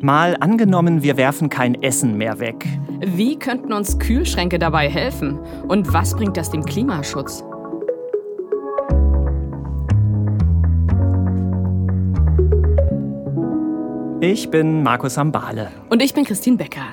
Mal angenommen, wir werfen kein Essen mehr weg. Wie könnten uns Kühlschränke dabei helfen? Und was bringt das dem Klimaschutz? Ich bin Markus Ambale. Und ich bin Christine Becker.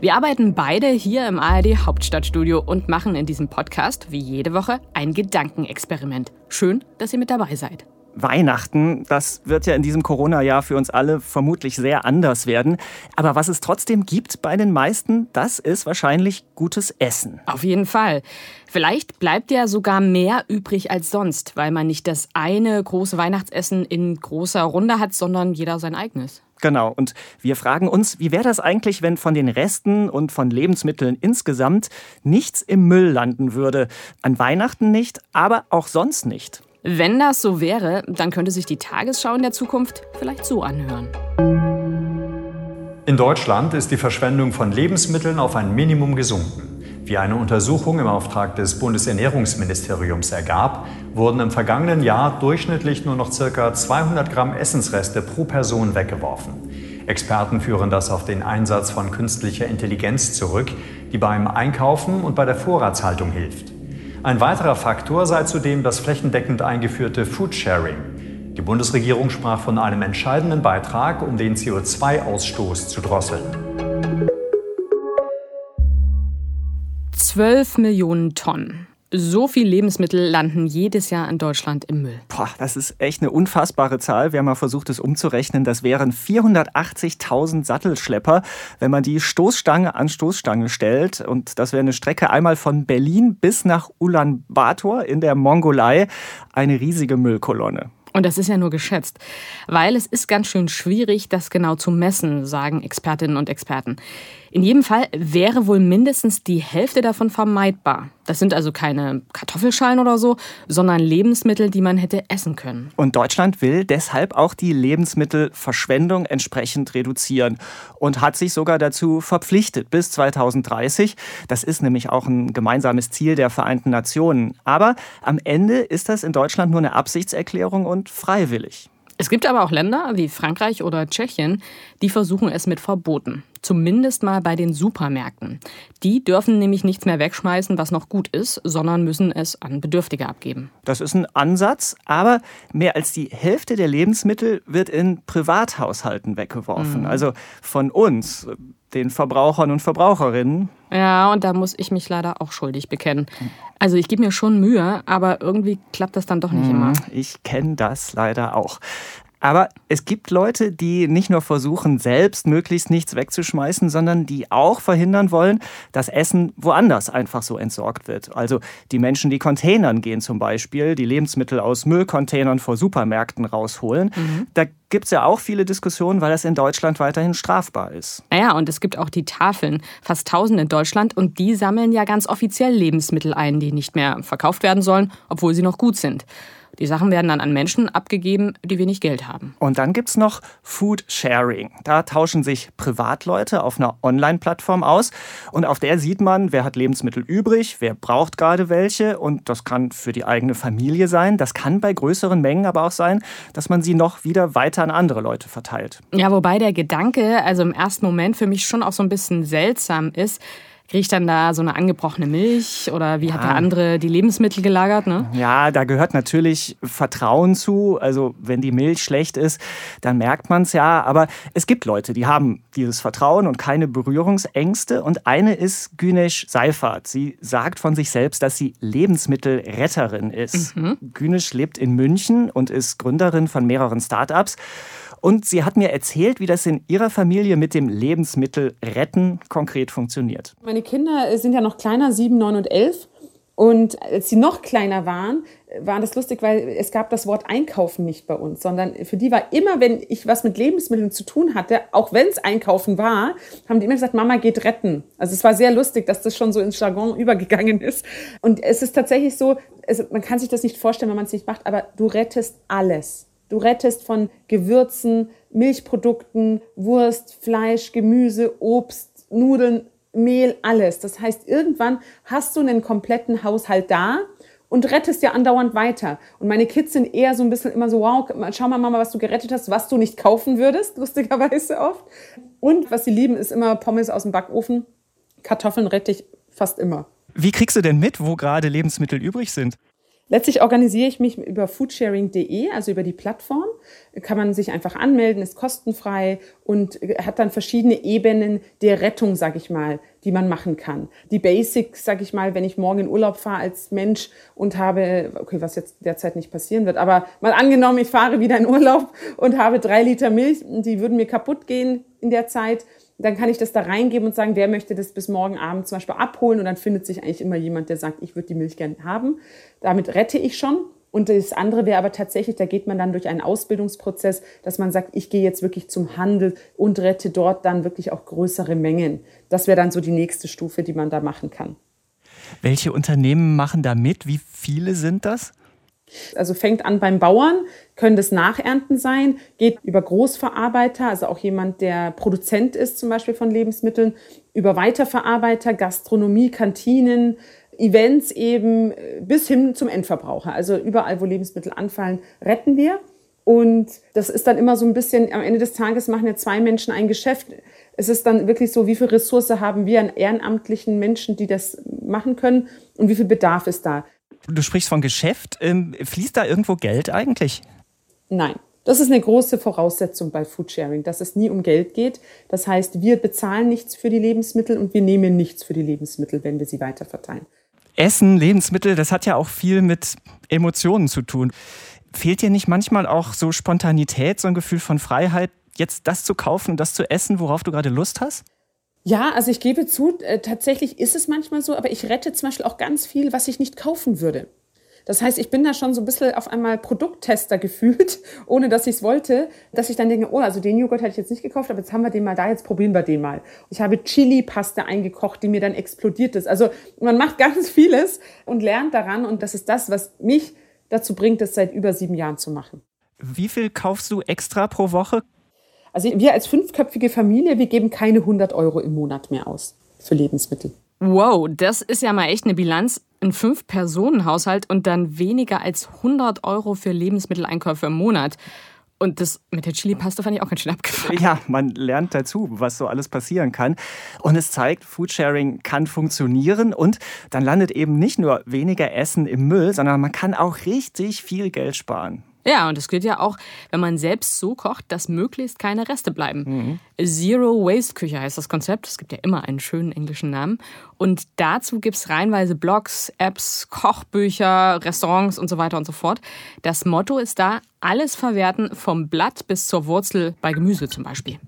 Wir arbeiten beide hier im ARD Hauptstadtstudio und machen in diesem Podcast, wie jede Woche, ein Gedankenexperiment. Schön, dass ihr mit dabei seid. Weihnachten, das wird ja in diesem Corona-Jahr für uns alle vermutlich sehr anders werden. Aber was es trotzdem gibt bei den meisten, das ist wahrscheinlich gutes Essen. Auf jeden Fall. Vielleicht bleibt ja sogar mehr übrig als sonst, weil man nicht das eine große Weihnachtsessen in großer Runde hat, sondern jeder sein eigenes. Genau. Und wir fragen uns, wie wäre das eigentlich, wenn von den Resten und von Lebensmitteln insgesamt nichts im Müll landen würde? An Weihnachten nicht, aber auch sonst nicht. Wenn das so wäre, dann könnte sich die Tagesschau in der Zukunft vielleicht so anhören. In Deutschland ist die Verschwendung von Lebensmitteln auf ein Minimum gesunken. Wie eine Untersuchung im Auftrag des Bundesernährungsministeriums ergab, wurden im vergangenen Jahr durchschnittlich nur noch ca. 200 Gramm Essensreste pro Person weggeworfen. Experten führen das auf den Einsatz von künstlicher Intelligenz zurück, die beim Einkaufen und bei der Vorratshaltung hilft. Ein weiterer Faktor sei zudem das flächendeckend eingeführte Foodsharing. Die Bundesregierung sprach von einem entscheidenden Beitrag, um den CO2-Ausstoß zu drosseln. 12 Millionen Tonnen. So viel Lebensmittel landen jedes Jahr in Deutschland im Müll. Boah, das ist echt eine unfassbare Zahl. Wir haben mal versucht, es umzurechnen. Das wären 480.000 Sattelschlepper, wenn man die Stoßstange an Stoßstange stellt. Und das wäre eine Strecke einmal von Berlin bis nach Ulaanbaatar in der Mongolei. Eine riesige Müllkolonne. Und das ist ja nur geschätzt, weil es ist ganz schön schwierig, das genau zu messen, sagen Expertinnen und Experten. In jedem Fall wäre wohl mindestens die Hälfte davon vermeidbar. Das sind also keine Kartoffelschalen oder so, sondern Lebensmittel, die man hätte essen können. Und Deutschland will deshalb auch die Lebensmittelverschwendung entsprechend reduzieren und hat sich sogar dazu verpflichtet bis 2030. Das ist nämlich auch ein gemeinsames Ziel der Vereinten Nationen. Aber am Ende ist das in Deutschland nur eine Absichtserklärung und freiwillig. Es gibt aber auch Länder wie Frankreich oder Tschechien, die versuchen es mit Verboten. Zumindest mal bei den Supermärkten. Die dürfen nämlich nichts mehr wegschmeißen, was noch gut ist, sondern müssen es an Bedürftige abgeben. Das ist ein Ansatz, aber mehr als die Hälfte der Lebensmittel wird in Privathaushalten weggeworfen. Mhm. Also von uns, den Verbrauchern und Verbraucherinnen. Ja, und da muss ich mich leider auch schuldig bekennen. Also ich gebe mir schon Mühe, aber irgendwie klappt das dann doch nicht mhm. immer. Ich kenne das leider auch. Aber es gibt Leute, die nicht nur versuchen, selbst möglichst nichts wegzuschmeißen, sondern die auch verhindern wollen, dass Essen woanders einfach so entsorgt wird. Also die Menschen, die Containern gehen zum Beispiel, die Lebensmittel aus Müllcontainern vor Supermärkten rausholen. Mhm. Da gibt es ja auch viele Diskussionen, weil das in Deutschland weiterhin strafbar ist. Naja, und es gibt auch die Tafeln, fast tausend in Deutschland, und die sammeln ja ganz offiziell Lebensmittel ein, die nicht mehr verkauft werden sollen, obwohl sie noch gut sind. Die Sachen werden dann an Menschen abgegeben, die wenig Geld haben. Und dann gibt es noch Food Sharing. Da tauschen sich Privatleute auf einer Online-Plattform aus. Und auf der sieht man, wer hat Lebensmittel übrig, wer braucht gerade welche. Und das kann für die eigene Familie sein. Das kann bei größeren Mengen aber auch sein, dass man sie noch wieder weiter an andere Leute verteilt. Ja, wobei der Gedanke, also im ersten Moment für mich schon auch so ein bisschen seltsam ist, Kriege ich dann da so eine angebrochene Milch oder wie hat der andere die Lebensmittel gelagert? Ne? Ja, da gehört natürlich Vertrauen zu. Also wenn die Milch schlecht ist, dann merkt man es ja. Aber es gibt Leute, die haben dieses Vertrauen und keine Berührungsängste. Und eine ist Günesh Seifert. Sie sagt von sich selbst, dass sie Lebensmittelretterin ist. Mhm. Günesh lebt in München und ist Gründerin von mehreren Startups. Und sie hat mir erzählt, wie das in ihrer Familie mit dem Lebensmittelretten konkret funktioniert. Meine Kinder sind ja noch kleiner, sieben, neun und elf. Und als sie noch kleiner waren, war das lustig, weil es gab das Wort Einkaufen nicht bei uns, sondern für die war immer, wenn ich was mit Lebensmitteln zu tun hatte, auch wenn es Einkaufen war, haben die immer gesagt, Mama geht retten. Also es war sehr lustig, dass das schon so ins Jargon übergegangen ist. Und es ist tatsächlich so, also man kann sich das nicht vorstellen, wenn man es nicht macht, aber du rettest alles. Du rettest von Gewürzen, Milchprodukten, Wurst, Fleisch, Gemüse, Obst, Nudeln, Mehl, alles. Das heißt, irgendwann hast du einen kompletten Haushalt da und rettest ja andauernd weiter. Und meine Kids sind eher so ein bisschen immer so, wow, schau mal Mama, was du gerettet hast, was du nicht kaufen würdest, lustigerweise oft. Und was sie lieben, ist immer Pommes aus dem Backofen. Kartoffeln rette ich fast immer. Wie kriegst du denn mit, wo gerade Lebensmittel übrig sind? Letztlich organisiere ich mich über foodsharing.de, also über die Plattform. Kann man sich einfach anmelden, ist kostenfrei und hat dann verschiedene Ebenen der Rettung, sag ich mal, die man machen kann. Die Basics, sag ich mal, wenn ich morgen in Urlaub fahre als Mensch und habe, okay, was jetzt derzeit nicht passieren wird, aber mal angenommen, ich fahre wieder in Urlaub und habe drei Liter Milch, die würden mir kaputt gehen in der Zeit dann kann ich das da reingeben und sagen, wer möchte das bis morgen Abend zum Beispiel abholen und dann findet sich eigentlich immer jemand, der sagt, ich würde die Milch gerne haben. Damit rette ich schon. Und das andere wäre aber tatsächlich, da geht man dann durch einen Ausbildungsprozess, dass man sagt, ich gehe jetzt wirklich zum Handel und rette dort dann wirklich auch größere Mengen. Das wäre dann so die nächste Stufe, die man da machen kann. Welche Unternehmen machen da mit? Wie viele sind das? Also fängt an beim Bauern, können das Nachernten sein, geht über Großverarbeiter, also auch jemand, der Produzent ist zum Beispiel von Lebensmitteln, über Weiterverarbeiter, Gastronomie, Kantinen, Events eben bis hin zum Endverbraucher. Also überall, wo Lebensmittel anfallen, retten wir. Und das ist dann immer so ein bisschen, am Ende des Tages machen ja zwei Menschen ein Geschäft. Es ist dann wirklich so, wie viel Ressource haben wir an ehrenamtlichen Menschen, die das machen können und wie viel Bedarf ist da. Du sprichst von Geschäft. Ähm, fließt da irgendwo Geld eigentlich? Nein. Das ist eine große Voraussetzung bei Foodsharing, dass es nie um Geld geht. Das heißt, wir bezahlen nichts für die Lebensmittel und wir nehmen nichts für die Lebensmittel, wenn wir sie weiterverteilen. Essen, Lebensmittel, das hat ja auch viel mit Emotionen zu tun. Fehlt dir nicht manchmal auch so Spontanität, so ein Gefühl von Freiheit, jetzt das zu kaufen und das zu essen, worauf du gerade Lust hast? Ja, also ich gebe zu, äh, tatsächlich ist es manchmal so, aber ich rette zum Beispiel auch ganz viel, was ich nicht kaufen würde. Das heißt, ich bin da schon so ein bisschen auf einmal Produkttester gefühlt, ohne dass ich es wollte, dass ich dann denke, oh, also den Joghurt hätte ich jetzt nicht gekauft, aber jetzt haben wir den mal da, jetzt probieren wir den mal. Ich habe Chili-Paste eingekocht, die mir dann explodiert ist. Also man macht ganz vieles und lernt daran und das ist das, was mich dazu bringt, das seit über sieben Jahren zu machen. Wie viel kaufst du extra pro Woche? Also wir als fünfköpfige Familie, wir geben keine 100 Euro im Monat mehr aus für Lebensmittel. Wow, das ist ja mal echt eine Bilanz. Ein Fünf-Personen-Haushalt und dann weniger als 100 Euro für Lebensmitteleinkäufe im Monat. Und das mit der Chili-Paste fand ich auch ganz schön abgefahren. Ja, man lernt dazu, was so alles passieren kann. Und es zeigt, Foodsharing kann funktionieren und dann landet eben nicht nur weniger Essen im Müll, sondern man kann auch richtig viel Geld sparen. Ja, und es gilt ja auch, wenn man selbst so kocht, dass möglichst keine Reste bleiben. Mhm. Zero Waste Küche heißt das Konzept. Es gibt ja immer einen schönen englischen Namen. Und dazu gibt es reihenweise Blogs, Apps, Kochbücher, Restaurants und so weiter und so fort. Das Motto ist da, alles verwerten, vom Blatt bis zur Wurzel bei Gemüse zum Beispiel.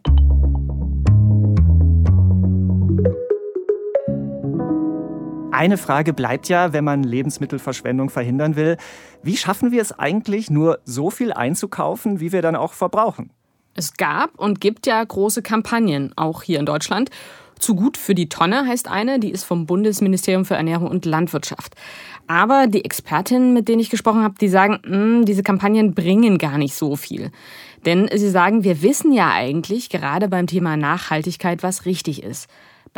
Eine Frage bleibt ja, wenn man Lebensmittelverschwendung verhindern will. Wie schaffen wir es eigentlich, nur so viel einzukaufen, wie wir dann auch verbrauchen? Es gab und gibt ja große Kampagnen, auch hier in Deutschland. Zu gut für die Tonne heißt eine, die ist vom Bundesministerium für Ernährung und Landwirtschaft. Aber die Expertinnen, mit denen ich gesprochen habe, die sagen, mh, hm, diese Kampagnen bringen gar nicht so viel. Denn sie sagen, wir wissen ja eigentlich gerade beim Thema Nachhaltigkeit, was richtig ist.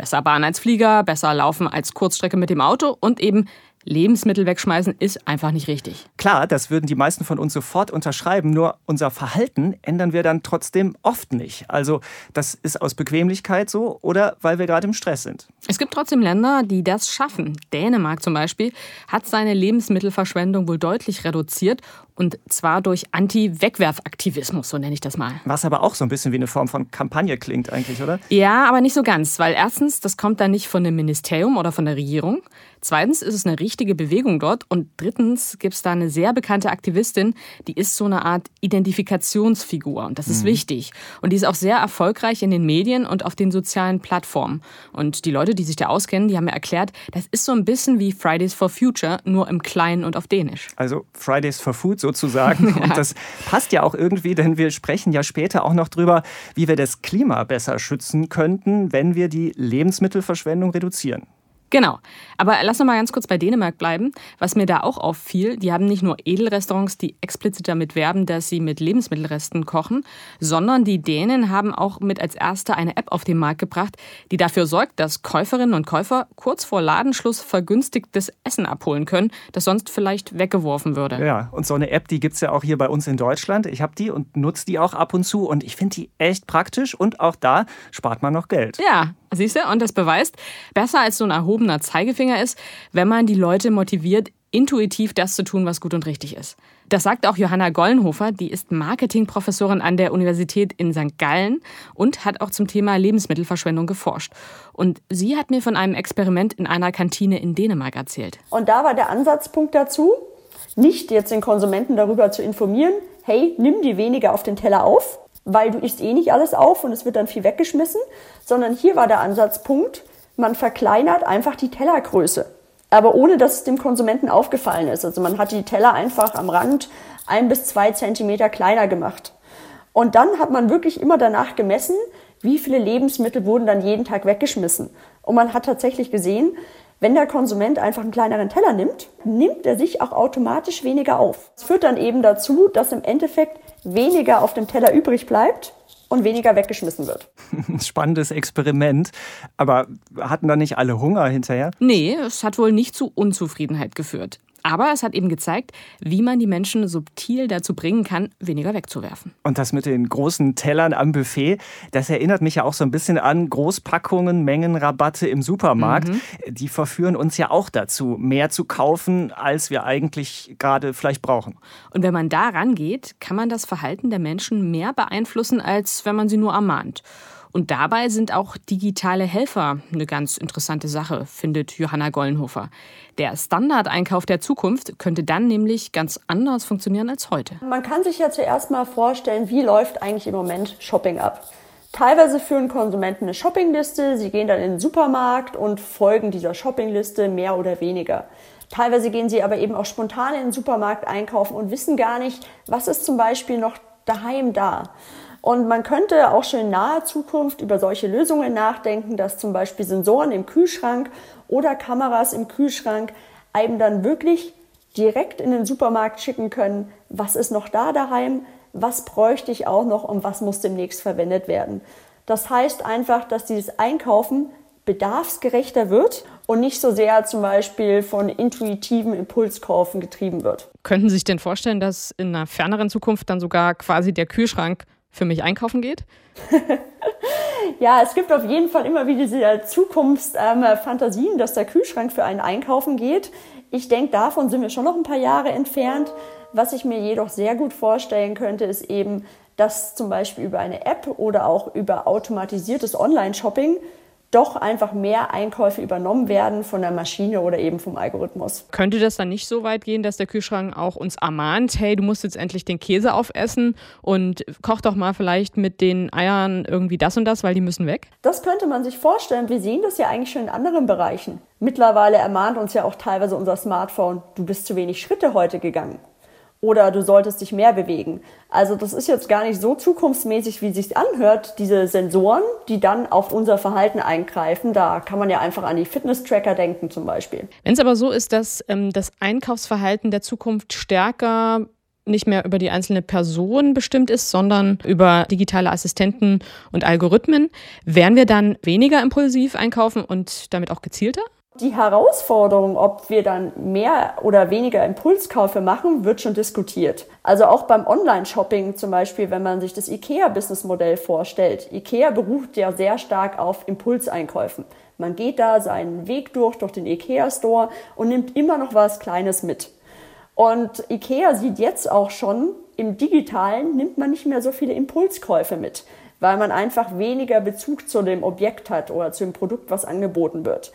Besser Bahn als Flieger, besser laufen als Kurzstrecke mit dem Auto und eben Lebensmittel wegschmeißen ist einfach nicht richtig. Klar, das würden die meisten von uns sofort unterschreiben, nur unser Verhalten ändern wir dann trotzdem oft nicht. Also das ist aus Bequemlichkeit so oder weil wir gerade im Stress sind. Es gibt trotzdem Länder, die das schaffen. Dänemark zum Beispiel hat seine Lebensmittelverschwendung wohl deutlich reduziert und zwar durch Anti-Wegwerfaktivismus, so nenne ich das mal. Was aber auch so ein bisschen wie eine Form von Kampagne klingt eigentlich, oder? Ja, aber nicht so ganz, weil erstens, das kommt dann nicht von dem Ministerium oder von der Regierung. Zweitens ist es eine richtige Bewegung dort. Und drittens gibt es da eine sehr bekannte Aktivistin, die ist so eine Art Identifikationsfigur. Und das ist mhm. wichtig. Und die ist auch sehr erfolgreich in den Medien und auf den sozialen Plattformen. Und die Leute, die sich da auskennen, die haben mir erklärt, das ist so ein bisschen wie Fridays for Future, nur im Kleinen und auf Dänisch. Also Fridays for Food sozusagen. ja. Und das passt ja auch irgendwie, denn wir sprechen ja später auch noch drüber, wie wir das Klima besser schützen könnten, wenn wir die Lebensmittelverschwendung reduzieren. Genau. Aber lass noch mal ganz kurz bei Dänemark bleiben. Was mir da auch auffiel, die haben nicht nur Edelrestaurants, die explizit damit werben, dass sie mit Lebensmittelresten kochen, sondern die Dänen haben auch mit als erste eine App auf den Markt gebracht, die dafür sorgt, dass Käuferinnen und Käufer kurz vor Ladenschluss vergünstigtes Essen abholen können, das sonst vielleicht weggeworfen würde. Ja, und so eine App, die gibt es ja auch hier bei uns in Deutschland. Ich habe die und nutze die auch ab und zu und ich finde die echt praktisch und auch da spart man noch Geld. Ja, siehst du? Und das beweist, besser als so ein erhobener Zeigefinger ist, wenn man die Leute motiviert, intuitiv das zu tun, was gut und richtig ist. Das sagt auch Johanna Gollenhofer, die ist Marketingprofessorin an der Universität in St. Gallen und hat auch zum Thema Lebensmittelverschwendung geforscht. Und sie hat mir von einem Experiment in einer Kantine in Dänemark erzählt. Und da war der Ansatzpunkt dazu, nicht jetzt den Konsumenten darüber zu informieren, hey, nimm die weniger auf den Teller auf, weil du isst eh nicht alles auf und es wird dann viel weggeschmissen, sondern hier war der Ansatzpunkt, man verkleinert einfach die Tellergröße, aber ohne dass es dem Konsumenten aufgefallen ist. Also man hat die Teller einfach am Rand ein bis zwei Zentimeter kleiner gemacht. Und dann hat man wirklich immer danach gemessen, wie viele Lebensmittel wurden dann jeden Tag weggeschmissen. Und man hat tatsächlich gesehen, wenn der Konsument einfach einen kleineren Teller nimmt, nimmt er sich auch automatisch weniger auf. Das führt dann eben dazu, dass im Endeffekt weniger auf dem Teller übrig bleibt und weniger weggeschmissen wird. Spannendes Experiment. Aber hatten da nicht alle Hunger hinterher? Nee, es hat wohl nicht zu Unzufriedenheit geführt. Aber es hat eben gezeigt, wie man die Menschen subtil dazu bringen kann, weniger wegzuwerfen. Und das mit den großen Tellern am Buffet, das erinnert mich ja auch so ein bisschen an Großpackungen, Mengenrabatte im Supermarkt. Mhm. Die verführen uns ja auch dazu, mehr zu kaufen, als wir eigentlich gerade vielleicht brauchen. Und wenn man da rangeht, kann man das Verhalten der Menschen mehr beeinflussen, als wenn man sie nur ermahnt. Und dabei sind auch digitale Helfer eine ganz interessante Sache, findet Johanna Gollenhofer. Der Standardeinkauf der Zukunft könnte dann nämlich ganz anders funktionieren als heute. Man kann sich ja zuerst mal vorstellen, wie läuft eigentlich im Moment Shopping ab. Teilweise führen Konsumenten eine Shoppingliste, sie gehen dann in den Supermarkt und folgen dieser Shoppingliste mehr oder weniger. Teilweise gehen sie aber eben auch spontan in den Supermarkt einkaufen und wissen gar nicht, was ist zum Beispiel noch daheim da. Und man könnte auch schon in naher Zukunft über solche Lösungen nachdenken, dass zum Beispiel Sensoren im Kühlschrank oder Kameras im Kühlschrank einem dann wirklich direkt in den Supermarkt schicken können, was ist noch da daheim, was bräuchte ich auch noch und was muss demnächst verwendet werden. Das heißt einfach, dass dieses Einkaufen bedarfsgerechter wird und nicht so sehr zum Beispiel von intuitiven Impulskaufen getrieben wird. Könnten Sie sich denn vorstellen, dass in einer ferneren Zukunft dann sogar quasi der Kühlschrank für mich einkaufen geht? ja, es gibt auf jeden Fall immer wieder diese Zukunftsfantasien, ähm, dass der Kühlschrank für einen einkaufen geht. Ich denke, davon sind wir schon noch ein paar Jahre entfernt. Was ich mir jedoch sehr gut vorstellen könnte, ist eben, dass zum Beispiel über eine App oder auch über automatisiertes Online-Shopping doch einfach mehr Einkäufe übernommen werden von der Maschine oder eben vom Algorithmus. Könnte das dann nicht so weit gehen, dass der Kühlschrank auch uns ermahnt, hey, du musst jetzt endlich den Käse aufessen und koch doch mal vielleicht mit den Eiern irgendwie das und das, weil die müssen weg? Das könnte man sich vorstellen. Wir sehen das ja eigentlich schon in anderen Bereichen. Mittlerweile ermahnt uns ja auch teilweise unser Smartphone, du bist zu wenig Schritte heute gegangen oder du solltest dich mehr bewegen. Also das ist jetzt gar nicht so zukunftsmäßig, wie es sich anhört, diese Sensoren, die dann auf unser Verhalten eingreifen. Da kann man ja einfach an die Fitness-Tracker denken zum Beispiel. Wenn es aber so ist, dass ähm, das Einkaufsverhalten der Zukunft stärker nicht mehr über die einzelne Person bestimmt ist, sondern über digitale Assistenten und Algorithmen, werden wir dann weniger impulsiv einkaufen und damit auch gezielter? Die Herausforderung, ob wir dann mehr oder weniger Impulskäufe machen, wird schon diskutiert. Also auch beim Online-Shopping zum Beispiel, wenn man sich das IKEA-Businessmodell vorstellt. IKEA beruht ja sehr stark auf Impulseinkäufen. Man geht da seinen Weg durch, durch den IKEA-Store und nimmt immer noch was Kleines mit. Und IKEA sieht jetzt auch schon, im Digitalen nimmt man nicht mehr so viele Impulskäufe mit, weil man einfach weniger Bezug zu dem Objekt hat oder zu dem Produkt, was angeboten wird.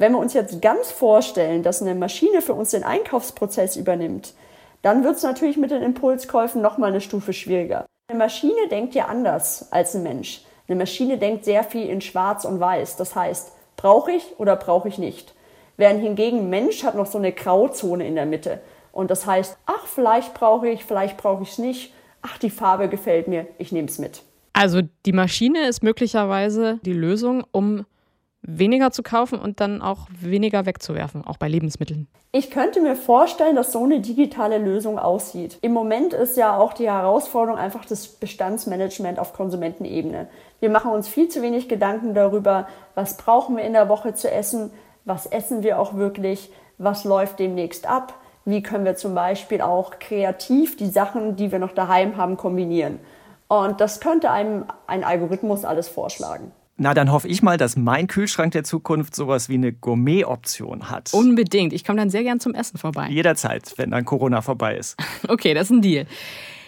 Wenn wir uns jetzt ganz vorstellen, dass eine Maschine für uns den Einkaufsprozess übernimmt, dann wird es natürlich mit den Impulskäufen nochmal eine Stufe schwieriger. Eine Maschine denkt ja anders als ein Mensch. Eine Maschine denkt sehr viel in Schwarz und Weiß. Das heißt, brauche ich oder brauche ich nicht. Während hingegen Mensch hat noch so eine Grauzone in der Mitte. Und das heißt, ach, vielleicht brauche ich, vielleicht brauche ich es nicht. Ach, die Farbe gefällt mir, ich nehme es mit. Also die Maschine ist möglicherweise die Lösung, um weniger zu kaufen und dann auch weniger wegzuwerfen, auch bei Lebensmitteln? Ich könnte mir vorstellen, dass so eine digitale Lösung aussieht. Im Moment ist ja auch die Herausforderung einfach das Bestandsmanagement auf Konsumentenebene. Wir machen uns viel zu wenig Gedanken darüber, was brauchen wir in der Woche zu essen, was essen wir auch wirklich, was läuft demnächst ab, wie können wir zum Beispiel auch kreativ die Sachen, die wir noch daheim haben, kombinieren. Und das könnte einem ein Algorithmus alles vorschlagen. Na, dann hoffe ich mal, dass mein Kühlschrank der Zukunft sowas wie eine Gourmet-Option hat. Unbedingt. Ich komme dann sehr gern zum Essen vorbei. Jederzeit, wenn dann Corona vorbei ist. Okay, das ist ein Deal.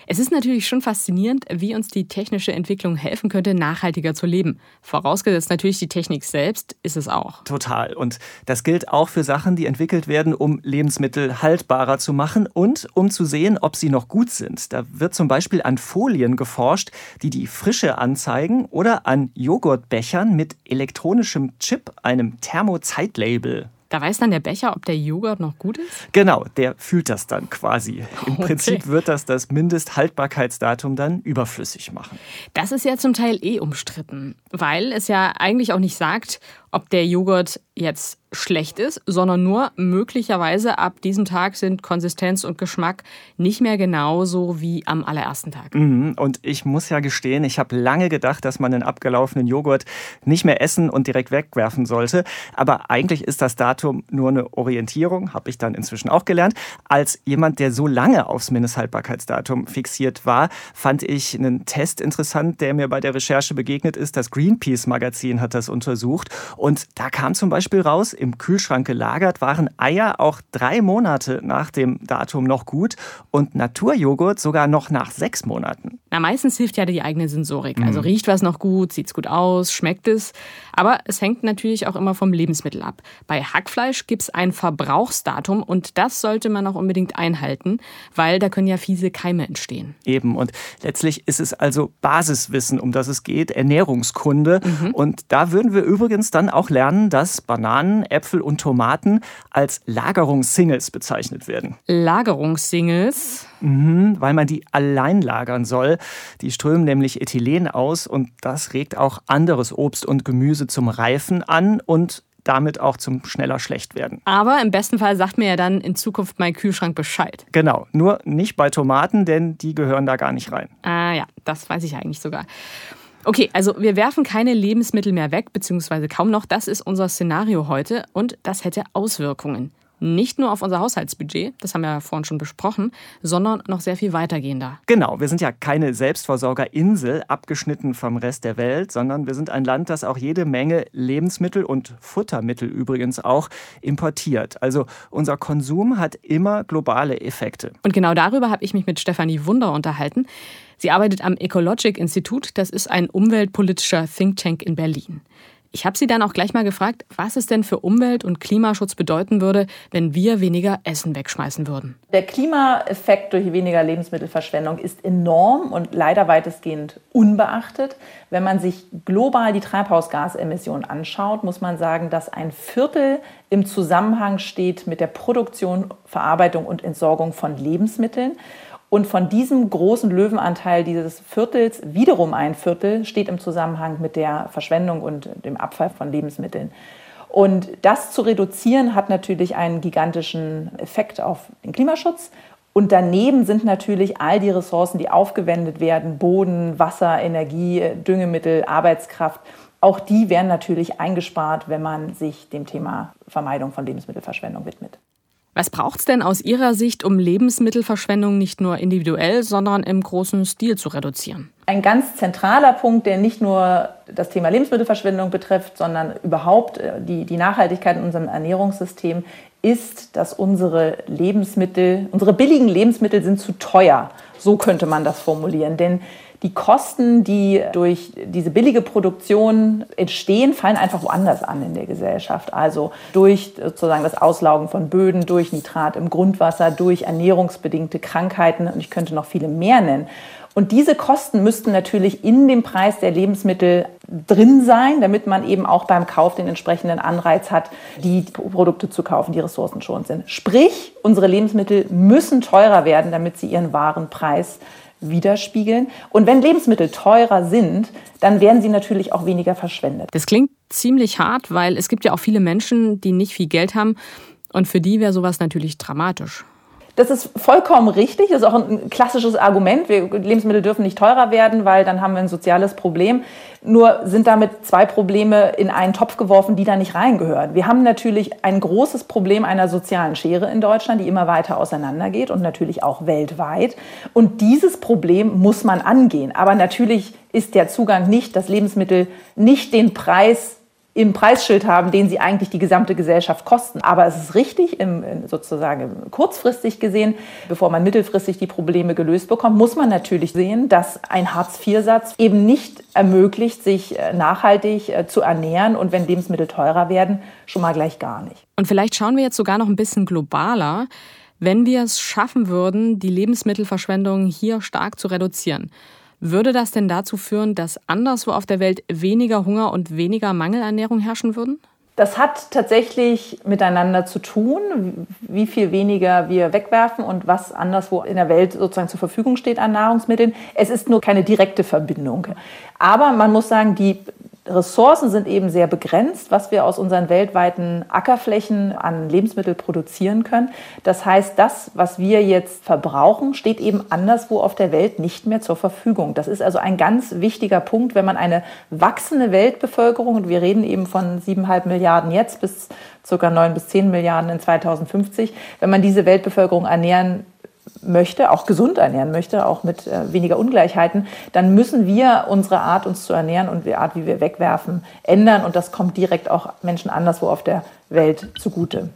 Es ist natürlich schon faszinierend, wie uns die technische Entwicklung helfen könnte, nachhaltiger zu leben. Vorausgesetzt natürlich die Technik selbst ist es auch. Total. Und das gilt auch für Sachen, die entwickelt werden, um Lebensmittel haltbarer zu machen und um zu sehen, ob sie noch gut sind. Da wird zum Beispiel an Folien geforscht, die die Frische anzeigen oder an Joghurtbechern mit elektronischem Chip, einem Thermozeitlabel. Da weiß dann der Becher, ob der Joghurt noch gut ist? Genau, der fühlt das dann quasi. Im okay. Prinzip wird das das Mindesthaltbarkeitsdatum dann überflüssig machen. Das ist ja zum Teil eh umstritten, weil es ja eigentlich auch nicht sagt, ob der Joghurt jetzt schlecht ist, sondern nur möglicherweise ab diesem Tag sind Konsistenz und Geschmack nicht mehr genauso wie am allerersten Tag. Mhm. Und ich muss ja gestehen, ich habe lange gedacht, dass man einen abgelaufenen Joghurt nicht mehr essen und direkt wegwerfen sollte. Aber eigentlich ist das Datum nur eine Orientierung, habe ich dann inzwischen auch gelernt. Als jemand, der so lange aufs Mindesthaltbarkeitsdatum fixiert war, fand ich einen Test interessant, der mir bei der Recherche begegnet ist. Das Greenpeace-Magazin hat das untersucht und da kam zum Beispiel raus, im Kühlschrank gelagert waren Eier auch drei Monate nach dem Datum noch gut und Naturjoghurt sogar noch nach sechs Monaten. Na, meistens hilft ja die eigene Sensorik. Also mhm. riecht was noch gut, sieht es gut aus, schmeckt es. Aber es hängt natürlich auch immer vom Lebensmittel ab. Bei Hackfleisch gibt es ein Verbrauchsdatum und das sollte man auch unbedingt einhalten, weil da können ja fiese Keime entstehen. Eben. Und letztlich ist es also Basiswissen, um das es geht, Ernährungskunde. Mhm. Und da würden wir übrigens dann auch lernen, dass Bananen, Äpfel und Tomaten als Lagerungssingles bezeichnet werden. Lagerungssingles? Mhm, weil man die allein lagern soll. Die strömen nämlich Ethylen aus und das regt auch anderes Obst und Gemüse zum Reifen an und damit auch zum schneller schlecht werden. Aber im besten Fall sagt mir ja dann in Zukunft mein Kühlschrank Bescheid. Genau, nur nicht bei Tomaten, denn die gehören da gar nicht rein. Ah ja, das weiß ich eigentlich sogar. Okay, also wir werfen keine Lebensmittel mehr weg, beziehungsweise kaum noch. Das ist unser Szenario heute und das hätte Auswirkungen. Nicht nur auf unser Haushaltsbudget, das haben wir ja vorhin schon besprochen, sondern noch sehr viel weitergehender. Genau, wir sind ja keine Selbstversorgerinsel, abgeschnitten vom Rest der Welt, sondern wir sind ein Land, das auch jede Menge Lebensmittel und Futtermittel übrigens auch importiert. Also unser Konsum hat immer globale Effekte. Und genau darüber habe ich mich mit Stefanie Wunder unterhalten. Sie arbeitet am Ecologic Institut, das ist ein umweltpolitischer Think Tank in Berlin. Ich habe sie dann auch gleich mal gefragt, was es denn für Umwelt- und Klimaschutz bedeuten würde, wenn wir weniger Essen wegschmeißen würden. Der Klimaeffekt durch weniger Lebensmittelverschwendung ist enorm und leider weitestgehend unbeachtet. Wenn man sich global die Treibhausgasemissionen anschaut, muss man sagen, dass ein Viertel im Zusammenhang steht mit der Produktion, Verarbeitung und Entsorgung von Lebensmitteln. Und von diesem großen Löwenanteil dieses Viertels, wiederum ein Viertel, steht im Zusammenhang mit der Verschwendung und dem Abfall von Lebensmitteln. Und das zu reduzieren hat natürlich einen gigantischen Effekt auf den Klimaschutz. Und daneben sind natürlich all die Ressourcen, die aufgewendet werden, Boden, Wasser, Energie, Düngemittel, Arbeitskraft, auch die werden natürlich eingespart, wenn man sich dem Thema Vermeidung von Lebensmittelverschwendung widmet. Was braucht es denn aus Ihrer Sicht, um Lebensmittelverschwendung nicht nur individuell, sondern im großen Stil zu reduzieren? Ein ganz zentraler Punkt, der nicht nur das Thema Lebensmittelverschwendung betrifft, sondern überhaupt äh, die, die Nachhaltigkeit in unserem Ernährungssystem, ist, dass unsere Lebensmittel, unsere billigen Lebensmittel sind zu teuer. So könnte man das formulieren. Denn die Kosten, die durch diese billige Produktion entstehen, fallen einfach woanders an in der Gesellschaft. Also durch sozusagen das Auslaugen von Böden, durch Nitrat im Grundwasser, durch ernährungsbedingte Krankheiten und ich könnte noch viele mehr nennen. Und diese Kosten müssten natürlich in dem Preis der Lebensmittel drin sein, damit man eben auch beim Kauf den entsprechenden Anreiz hat, die Produkte zu kaufen, die ressourcenschonend sind. Sprich, unsere Lebensmittel müssen teurer werden, damit sie ihren wahren Preis widerspiegeln. Und wenn Lebensmittel teurer sind, dann werden sie natürlich auch weniger verschwendet. Das klingt ziemlich hart, weil es gibt ja auch viele Menschen, die nicht viel Geld haben. Und für die wäre sowas natürlich dramatisch. Das ist vollkommen richtig. Das ist auch ein klassisches Argument. Wir, Lebensmittel dürfen nicht teurer werden, weil dann haben wir ein soziales Problem. Nur sind damit zwei Probleme in einen Topf geworfen, die da nicht reingehören. Wir haben natürlich ein großes Problem einer sozialen Schere in Deutschland, die immer weiter auseinandergeht und natürlich auch weltweit. Und dieses Problem muss man angehen. Aber natürlich ist der Zugang nicht, dass Lebensmittel nicht den Preis im Preisschild haben, den sie eigentlich die gesamte Gesellschaft kosten. Aber es ist richtig, im, sozusagen kurzfristig gesehen, bevor man mittelfristig die Probleme gelöst bekommt, muss man natürlich sehen, dass ein Hartz-IV-Satz eben nicht ermöglicht, sich äh, nachhaltig äh, zu ernähren und wenn Lebensmittel teurer werden, schon mal gleich gar nicht. Und vielleicht schauen wir jetzt sogar noch ein bisschen globaler. Wenn wir es schaffen würden, die Lebensmittelverschwendung hier stark zu reduzieren, würde das denn dazu führen, dass anderswo auf der Welt weniger Hunger und weniger Mangelernährung herrschen würden? Das hat tatsächlich miteinander zu tun, wie viel weniger wir wegwerfen und was anderswo in der Welt sozusagen zur Verfügung steht an Nahrungsmitteln. Es ist nur keine direkte Verbindung. Aber man muss sagen, die Ressourcen sind eben sehr begrenzt, was wir aus unseren weltweiten Ackerflächen an Lebensmitteln produzieren können. Das heißt, das, was wir jetzt verbrauchen, steht eben anderswo auf der Welt nicht mehr zur Verfügung. Das ist also ein ganz wichtiger Punkt, wenn man eine wachsende Weltbevölkerung, und wir reden eben von siebeneinhalb Milliarden jetzt bis ca. neun bis zehn Milliarden in 2050, wenn man diese Weltbevölkerung ernähren möchte, auch gesund ernähren möchte, auch mit äh, weniger Ungleichheiten, dann müssen wir unsere Art, uns zu ernähren und die Art, wie wir wegwerfen, ändern. Und das kommt direkt auch Menschen anderswo auf der Welt zugute.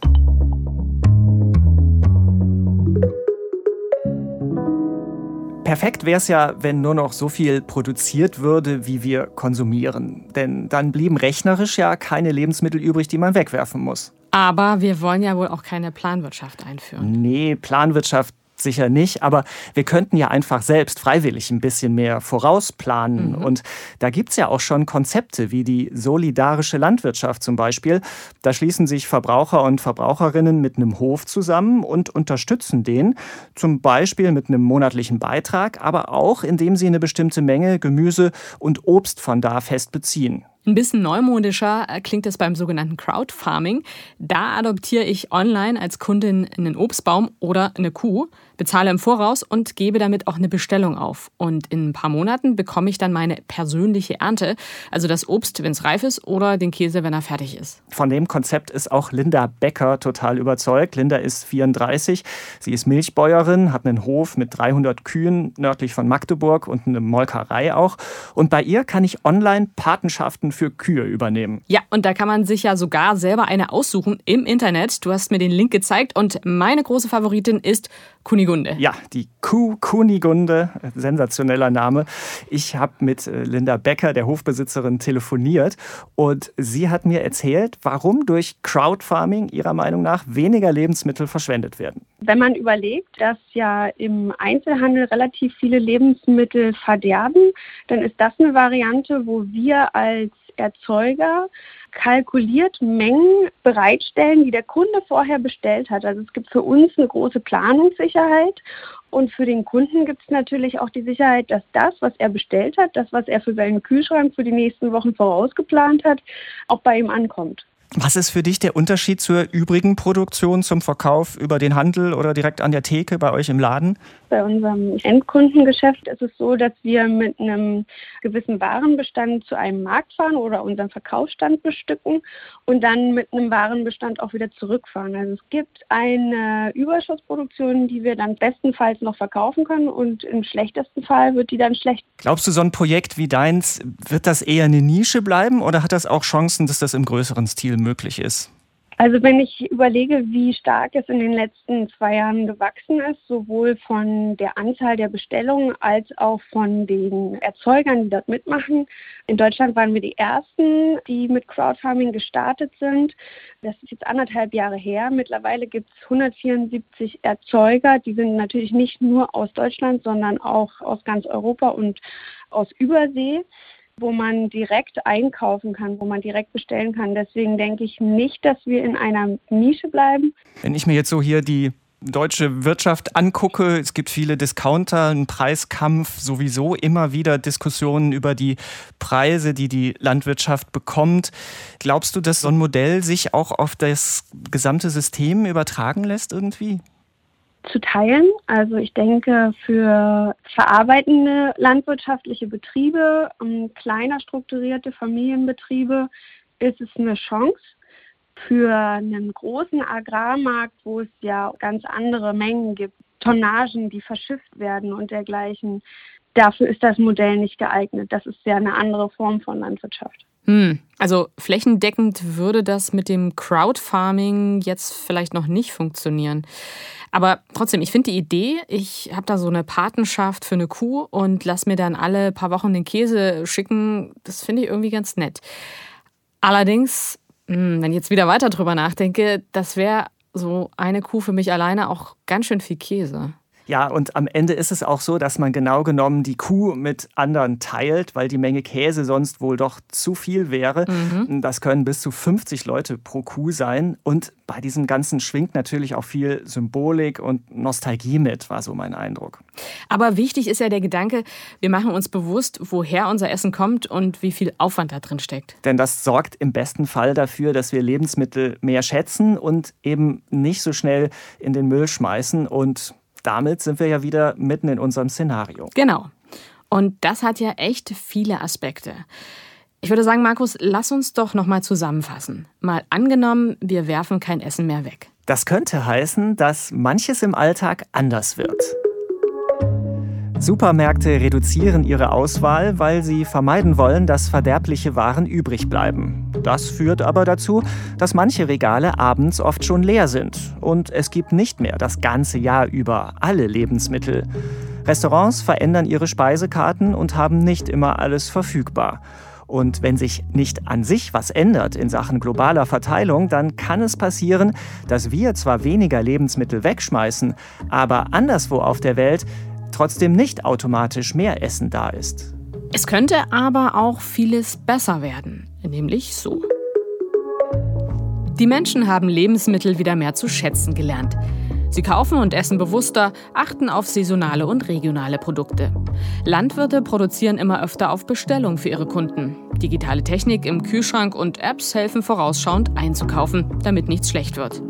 Perfekt wäre es ja, wenn nur noch so viel produziert würde, wie wir konsumieren. Denn dann blieben rechnerisch ja keine Lebensmittel übrig, die man wegwerfen muss. Aber wir wollen ja wohl auch keine Planwirtschaft einführen. Nee, Planwirtschaft sicher nicht, aber wir könnten ja einfach selbst freiwillig ein bisschen mehr vorausplanen. Mhm. Und da gibt es ja auch schon Konzepte wie die solidarische Landwirtschaft zum Beispiel. Da schließen sich Verbraucher und Verbraucherinnen mit einem Hof zusammen und unterstützen den, zum Beispiel mit einem monatlichen Beitrag, aber auch indem sie eine bestimmte Menge Gemüse und Obst von da fest beziehen. Ein bisschen neumodischer äh, klingt es beim sogenannten Crowdfarming. Da adoptiere ich online als Kundin einen Obstbaum oder eine Kuh, bezahle im Voraus und gebe damit auch eine Bestellung auf. Und in ein paar Monaten bekomme ich dann meine persönliche Ernte, also das Obst, wenn es reif ist, oder den Käse, wenn er fertig ist. Von dem Konzept ist auch Linda Becker total überzeugt. Linda ist 34, sie ist Milchbäuerin, hat einen Hof mit 300 Kühen nördlich von Magdeburg und eine Molkerei auch. Und bei ihr kann ich online Patenschaften für Kühe übernehmen. Ja, und da kann man sich ja sogar selber eine aussuchen im Internet. Du hast mir den Link gezeigt und meine große Favoritin ist Kunigunde. Ja, die Kuh Kunigunde, sensationeller Name. Ich habe mit äh, Linda Becker, der Hofbesitzerin, telefoniert und sie hat mir erzählt, warum durch Crowdfarming ihrer Meinung nach weniger Lebensmittel verschwendet werden. Wenn man überlegt, dass ja im Einzelhandel relativ viele Lebensmittel verderben, dann ist das eine Variante, wo wir als Erzeuger kalkuliert Mengen bereitstellen, die der Kunde vorher bestellt hat. Also es gibt für uns eine große Planungssicherheit und für den Kunden gibt es natürlich auch die Sicherheit, dass das, was er bestellt hat, das, was er für seinen Kühlschrank für die nächsten Wochen vorausgeplant hat, auch bei ihm ankommt. Was ist für dich der Unterschied zur übrigen Produktion, zum Verkauf über den Handel oder direkt an der Theke bei euch im Laden? Bei unserem Endkundengeschäft ist es so, dass wir mit einem gewissen Warenbestand zu einem Markt fahren oder unseren Verkaufsstand bestücken und dann mit einem Warenbestand auch wieder zurückfahren. Also es gibt eine Überschussproduktion, die wir dann bestenfalls noch verkaufen können und im schlechtesten Fall wird die dann schlecht. Glaubst du, so ein Projekt wie deins, wird das eher eine Nische bleiben oder hat das auch Chancen, dass das im größeren Stil möglich ist? Also wenn ich überlege, wie stark es in den letzten zwei Jahren gewachsen ist, sowohl von der Anzahl der Bestellungen als auch von den Erzeugern, die dort mitmachen. In Deutschland waren wir die Ersten, die mit Crowdfarming gestartet sind. Das ist jetzt anderthalb Jahre her. Mittlerweile gibt es 174 Erzeuger. Die sind natürlich nicht nur aus Deutschland, sondern auch aus ganz Europa und aus Übersee wo man direkt einkaufen kann, wo man direkt bestellen kann. Deswegen denke ich nicht, dass wir in einer Nische bleiben. Wenn ich mir jetzt so hier die deutsche Wirtschaft angucke, es gibt viele Discounter, einen Preiskampf, sowieso immer wieder Diskussionen über die Preise, die die Landwirtschaft bekommt. Glaubst du, dass so ein Modell sich auch auf das gesamte System übertragen lässt irgendwie? Zu teilen. Also ich denke, für verarbeitende landwirtschaftliche Betriebe, kleiner strukturierte Familienbetriebe ist es eine Chance für einen großen Agrarmarkt, wo es ja ganz andere Mengen gibt, Tonnagen, die verschifft werden und dergleichen, dafür ist das Modell nicht geeignet. Das ist ja eine andere Form von Landwirtschaft. Hm, also flächendeckend würde das mit dem Crowdfarming jetzt vielleicht noch nicht funktionieren. Aber trotzdem, ich finde die Idee, ich habe da so eine Patenschaft für eine Kuh und lass mir dann alle paar Wochen den Käse schicken, das finde ich irgendwie ganz nett. Allerdings hm, wenn ich jetzt wieder weiter drüber nachdenke, das wäre so eine Kuh für mich alleine auch ganz schön viel Käse. Ja, und am Ende ist es auch so, dass man genau genommen die Kuh mit anderen teilt, weil die Menge Käse sonst wohl doch zu viel wäre. Mhm. Das können bis zu 50 Leute pro Kuh sein. Und bei diesem Ganzen schwingt natürlich auch viel Symbolik und Nostalgie mit, war so mein Eindruck. Aber wichtig ist ja der Gedanke, wir machen uns bewusst, woher unser Essen kommt und wie viel Aufwand da drin steckt. Denn das sorgt im besten Fall dafür, dass wir Lebensmittel mehr schätzen und eben nicht so schnell in den Müll schmeißen und damit sind wir ja wieder mitten in unserem Szenario. Genau. Und das hat ja echt viele Aspekte. Ich würde sagen, Markus, lass uns doch noch mal zusammenfassen. Mal angenommen, wir werfen kein Essen mehr weg. Das könnte heißen, dass manches im Alltag anders wird. Supermärkte reduzieren ihre Auswahl, weil sie vermeiden wollen, dass verderbliche Waren übrig bleiben. Das führt aber dazu, dass manche Regale abends oft schon leer sind und es gibt nicht mehr das ganze Jahr über alle Lebensmittel. Restaurants verändern ihre Speisekarten und haben nicht immer alles verfügbar. Und wenn sich nicht an sich was ändert in Sachen globaler Verteilung, dann kann es passieren, dass wir zwar weniger Lebensmittel wegschmeißen, aber anderswo auf der Welt trotzdem nicht automatisch mehr Essen da ist. Es könnte aber auch vieles besser werden, nämlich so. Die Menschen haben Lebensmittel wieder mehr zu schätzen gelernt. Sie kaufen und essen bewusster, achten auf saisonale und regionale Produkte. Landwirte produzieren immer öfter auf Bestellung für ihre Kunden. Digitale Technik im Kühlschrank und Apps helfen vorausschauend einzukaufen, damit nichts schlecht wird.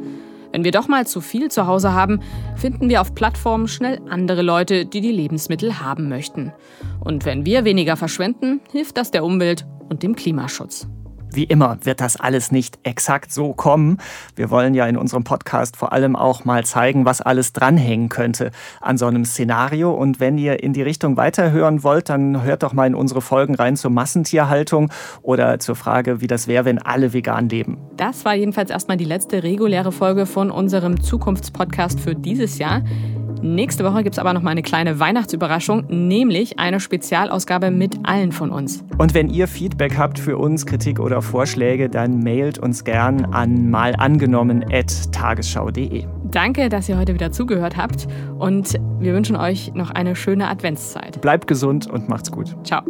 Wenn wir doch mal zu viel zu Hause haben, finden wir auf Plattformen schnell andere Leute, die die Lebensmittel haben möchten. Und wenn wir weniger verschwenden, hilft das der Umwelt und dem Klimaschutz. Wie immer wird das alles nicht exakt so kommen. Wir wollen ja in unserem Podcast vor allem auch mal zeigen, was alles dranhängen könnte an so einem Szenario. Und wenn ihr in die Richtung weiterhören wollt, dann hört doch mal in unsere Folgen rein zur Massentierhaltung oder zur Frage, wie das wäre, wenn alle vegan leben. Das war jedenfalls erstmal die letzte reguläre Folge von unserem Zukunftspodcast für dieses Jahr. Nächste Woche gibt es aber noch mal eine kleine Weihnachtsüberraschung, nämlich eine Spezialausgabe mit allen von uns. Und wenn ihr Feedback habt für uns, Kritik oder Vorschläge, dann mailt uns gern an malangenommen.tagesschau.de. Danke, dass ihr heute wieder zugehört habt und wir wünschen euch noch eine schöne Adventszeit. Bleibt gesund und macht's gut. Ciao.